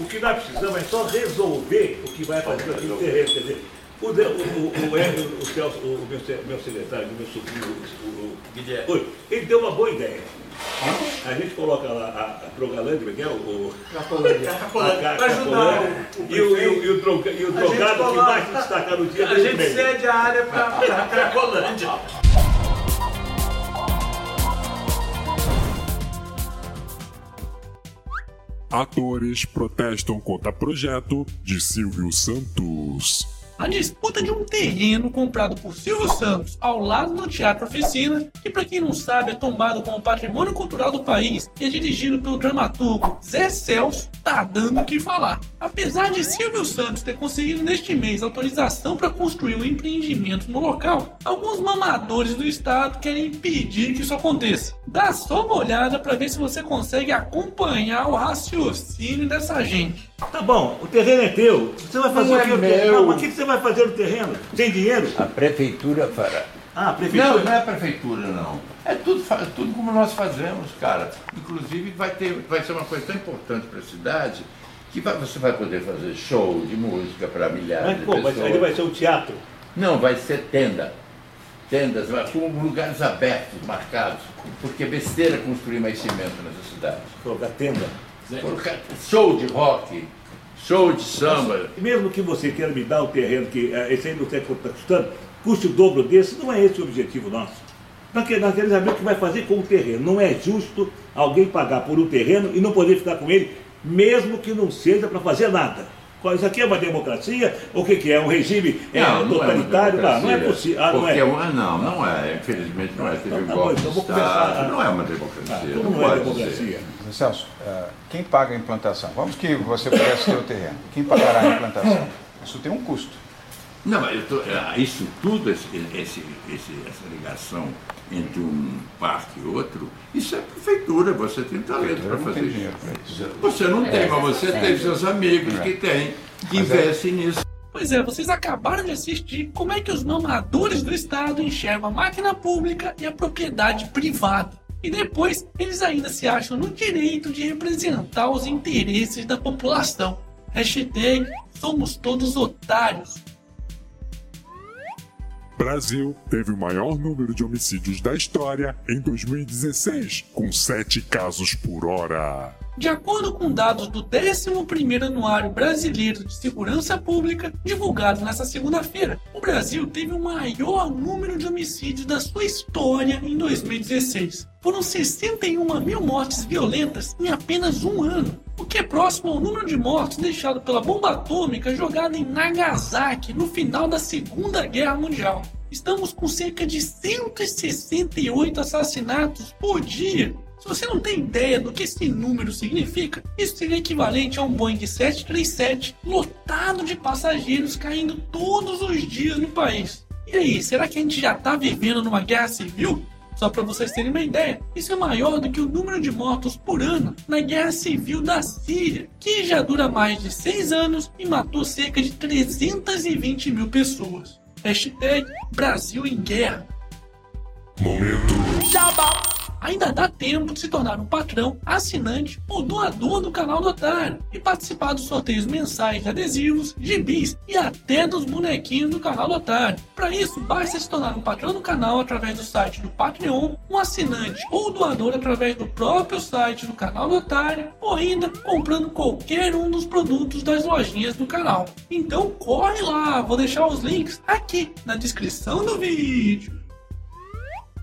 O que nós precisamos é só resolver o que vai fazer aqui no terreno. Quer dizer, o, o, o, o, o, Celso, o meu, meu secretário, o meu sobrinho, o, o, ele deu uma boa ideia. A gente coloca lá a, a Progolândia, que é o. Capolândia. Para ajudar. E o, e o, o, droga, o drogado que mais se destacar no dia A gente cede a área para a Cracolândia. Atores protestam contra projeto de Silvio Santos. A disputa de um terreno comprado por Silvio Santos ao lado do Teatro Oficina, que para quem não sabe é tombado como patrimônio cultural do país e é dirigido pelo dramaturgo Zé Celso, tá dando o que falar. Apesar de Silvio Santos ter conseguido neste mês autorização para construir um empreendimento no local, alguns mamadores do estado querem impedir que isso aconteça. Dá só uma olhada para ver se você consegue acompanhar o raciocínio dessa gente. Tá bom, o terreno é teu. Você vai fazer não o que? É meu. Não, mas o que você vai fazer no terreno? Sem dinheiro? A prefeitura fará. Ah, a prefeitura? Não, não é a prefeitura, não. É tudo, tudo como nós fazemos, cara. Inclusive vai, ter, vai ser uma coisa tão importante para a cidade que vai, você vai poder fazer show de música para milhares mas, de pô, pessoas. Mas ele vai ser um teatro? Não, vai ser tenda. Tendas, com lugares abertos, marcados. Porque é besteira construir mais cimento nessa cidade. Colocar tenda? Show de rock, show de samba. Mesmo que você queira me dar o terreno, que uh, esse aí não está custando, custe o dobro desse, não é esse o objetivo nosso. Nós queremos saber o que vai fazer com o terreno. Não é justo alguém pagar por um terreno e não poder ficar com ele, mesmo que não seja para fazer nada. Isso aqui é uma democracia? O que, que é? Um regime é, não, totalitário? Não, é, não é possível. Ah, não, é. Uma, não, não é. Infelizmente não é. Teve então, tá então vou começar. Não é uma democracia. Ah, não, não é democracia. Celso, uh, quem paga a implantação? Vamos que você pudesse ter o terreno. Quem pagará a implantação? Isso tem um custo. Não, mas tô, é, isso tudo, esse, esse, essa ligação entre um parque e outro, isso é prefeitura, você tem talento para fazer isso. Você não tem, mas você tem seus amigos que têm, que é investem nisso. Pois é, vocês acabaram de assistir como é que os mamadores do Estado enxergam a máquina pública e a propriedade privada. E depois, eles ainda se acham no direito de representar os interesses da população. Hashtag somos todos otários. Brasil teve o maior número de homicídios da história em 2016, com 7 casos por hora. De acordo com dados do 11º Anuário Brasileiro de Segurança Pública, divulgado nesta segunda-feira, o Brasil teve o maior número de homicídios da sua história em 2016. Foram 61 mil mortes violentas em apenas um ano, o que é próximo ao número de mortes deixado pela bomba atômica jogada em Nagasaki no final da Segunda Guerra Mundial. Estamos com cerca de 168 assassinatos por dia se você não tem ideia do que esse número significa, isso seria equivalente a um Boeing 737 lotado de passageiros caindo todos os dias no país. E aí, será que a gente já está vivendo numa guerra civil? Só para vocês terem uma ideia, isso é maior do que o número de mortos por ano na Guerra Civil da Síria, que já dura mais de 6 anos e matou cerca de 320 mil pessoas. Hashtag Brasil em Guerra. Momento. Jabá ainda dá tempo de se tornar um patrão, assinante ou doador do canal do Otário e participar dos sorteios mensais de adesivos, gibis e até dos bonequinhos do canal do Otário. Para isso, basta se tornar um patrão do canal através do site do Patreon, um assinante ou doador através do próprio site do canal do Otário ou ainda comprando qualquer um dos produtos das lojinhas do canal. Então corre lá, vou deixar os links aqui na descrição do vídeo.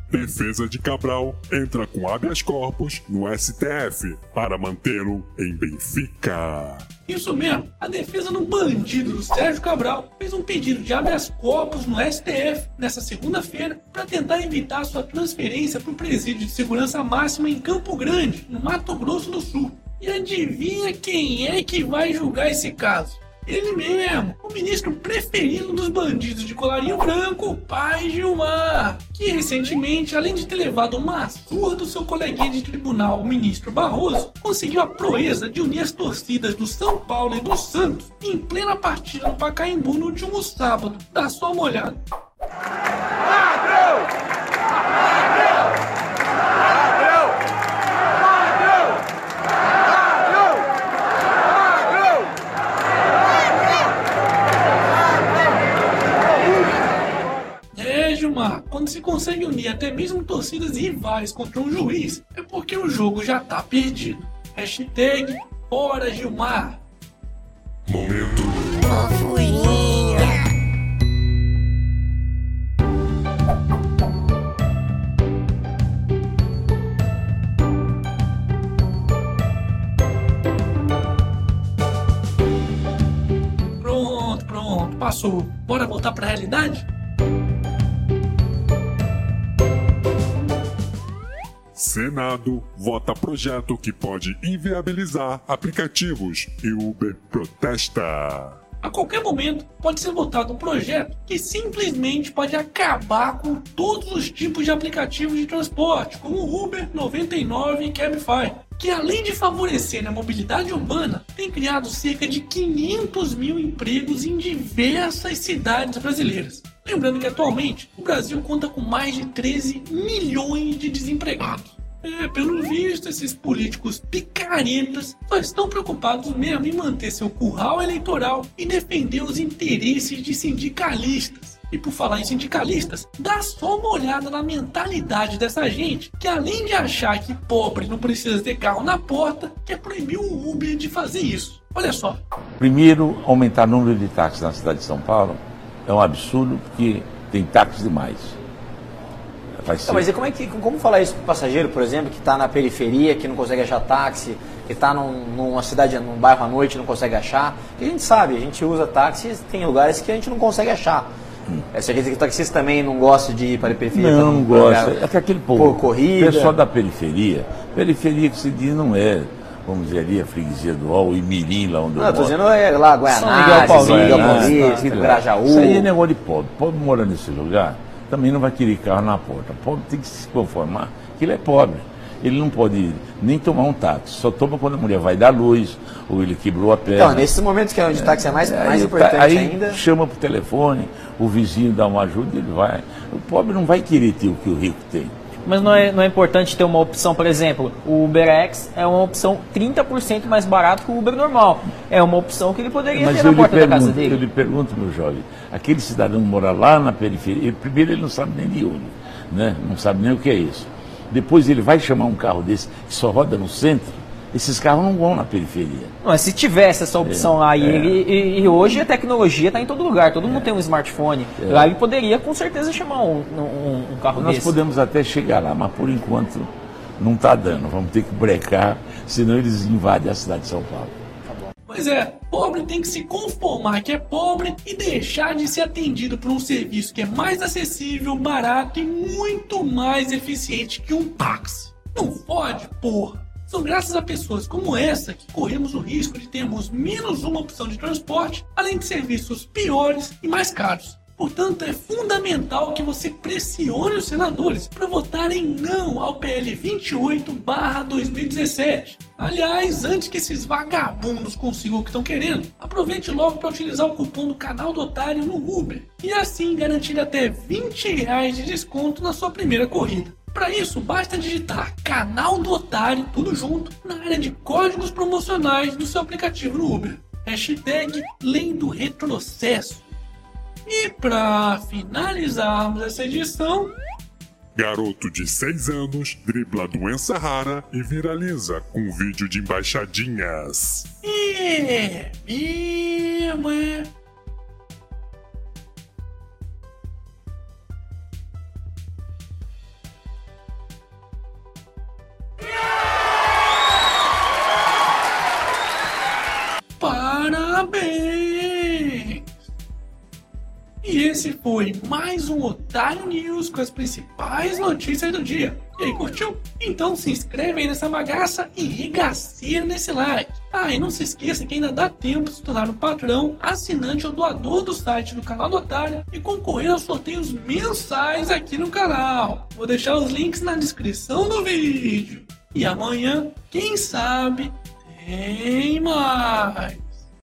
Defesa de Cabral entra com habeas corpus no STF para mantê-lo em Benfica. Isso mesmo, a defesa do bandido do Sérgio Cabral fez um pedido de habeas corpus no STF nesta segunda-feira para tentar evitar sua transferência para o presídio de segurança máxima em Campo Grande, no Mato Grosso do Sul. E adivinha quem é que vai julgar esse caso? Ele mesmo, o ministro preferido dos bandidos de colarinho branco, pai Gilmar, que recentemente, além de ter levado uma surra do seu coleguinha de tribunal, o ministro Barroso, conseguiu a proeza de unir as torcidas do São Paulo e do Santos em plena partida no Pacaembu no último sábado. Dá só uma olhada. Consegue unir até mesmo torcidas rivais contra um juiz, é porque o jogo já tá perdido. Hashtag Fora Gilmar. Momento Fofurinha. Pronto, pronto, passou. Bora voltar pra realidade? Senado vota projeto que pode inviabilizar aplicativos e Uber protesta. A qualquer momento pode ser votado um projeto que simplesmente pode acabar com todos os tipos de aplicativos de transporte, como o Uber 99 e Cabify, que além de favorecer a mobilidade urbana, tem criado cerca de 500 mil empregos em diversas cidades brasileiras. Lembrando que atualmente o Brasil conta com mais de 13 milhões de desempregados. É, pelo visto, esses políticos picaretas só estão preocupados mesmo em manter seu curral eleitoral e defender os interesses de sindicalistas. E por falar em sindicalistas, dá só uma olhada na mentalidade dessa gente, que além de achar que pobre não precisa ter carro na porta, quer proibir o Uber de fazer isso. Olha só. Primeiro, aumentar o número de táxis na cidade de São Paulo é um absurdo porque tem táxis demais. Vai ser... Não, mas e como é que como falar isso pro passageiro, por exemplo, que está na periferia, que não consegue achar táxi, que está num, numa cidade, num bairro à noite não consegue achar? Porque a gente sabe, a gente usa táxi, tem lugares que a gente não consegue achar. É, Você acredita que o taxista também não gosta de ir para a periferia? Não, não gosta. lugar- É que aquele povo, por corrida. o pessoal da periferia, periferia que se diz não é, vamos dizer ali, a freguesia do Ol, e Mirim, lá onde Não, eu eu tô moro. dizendo é lá, Paulista, São Miguel Paulista, lá. Grajaú. Isso aí é negócio de pobre. Pobre mora nesse lugar, também não vai querer carro na porta. Pobre tem que se conformar que ele é pobre. Ele não pode nem tomar um táxi, só toma quando a mulher vai dar luz, ou ele quebrou a perna. Então, nesses momentos que é onde o táxi é mais, mais Aí, importante tá- aí ainda. chama por telefone, o vizinho dá uma ajuda e ele vai. O pobre não vai querer ter o que o rico tem. Mas não é, não é importante ter uma opção, por exemplo, o UberX é uma opção 30% mais barato que o Uber normal. É uma opção que ele poderia Mas ter na porta da casa pergunto, eu dele. lhe pergunto, meu jovem, aquele cidadão mora lá na periferia, primeiro ele não sabe nem de olho, né? não sabe nem o que é isso. Depois ele vai chamar um carro desse que só roda no centro, esses carros não vão na periferia. Não, mas se tivesse essa opção lá, e, é. ele- e- e hoje a tecnologia está em todo lugar, todo mundo tem um smartphone. Lá ele poderia com certeza chamar um, um- um carro Nós desse. podemos até chegar lá, mas por enquanto não está dando. Vamos ter que brecar, senão eles invadem a cidade de São Paulo. Pois é, pobre tem que se conformar que é pobre e deixar de ser atendido por um serviço que é mais acessível, barato e muito mais eficiente que um táxi. Não pode, porra. São graças a pessoas como essa que corremos o risco de termos menos uma opção de transporte, além de serviços piores e mais caros. Portanto, é fundamental que você pressione os senadores para votarem não ao PL 28/2017. Aliás, antes que esses vagabundos consigam o que estão querendo, aproveite logo para utilizar o cupom do canal do Otário no Uber e assim garantir até 20 reais de desconto na sua primeira corrida. Para isso, basta digitar canal do Otário, tudo junto, na área de códigos promocionais do seu aplicativo no Uber. Hashtag Lei do Retrocesso. E para finalizarmos essa edição, Garoto de 6 anos dribla doença rara e viraliza com vídeo de embaixadinhas. é mesmo, é. Parabéns! E esse foi mais um Otário News com as principais notícias do dia. E aí, curtiu? Então se inscreve aí nessa bagaça e regaceira nesse like. Ah, e não se esqueça que ainda dá tempo de se tornar um patrão, assinante ou doador do site do canal do Otário e concorrer aos sorteios mensais aqui no canal. Vou deixar os links na descrição do vídeo. E amanhã, quem sabe, tem mais.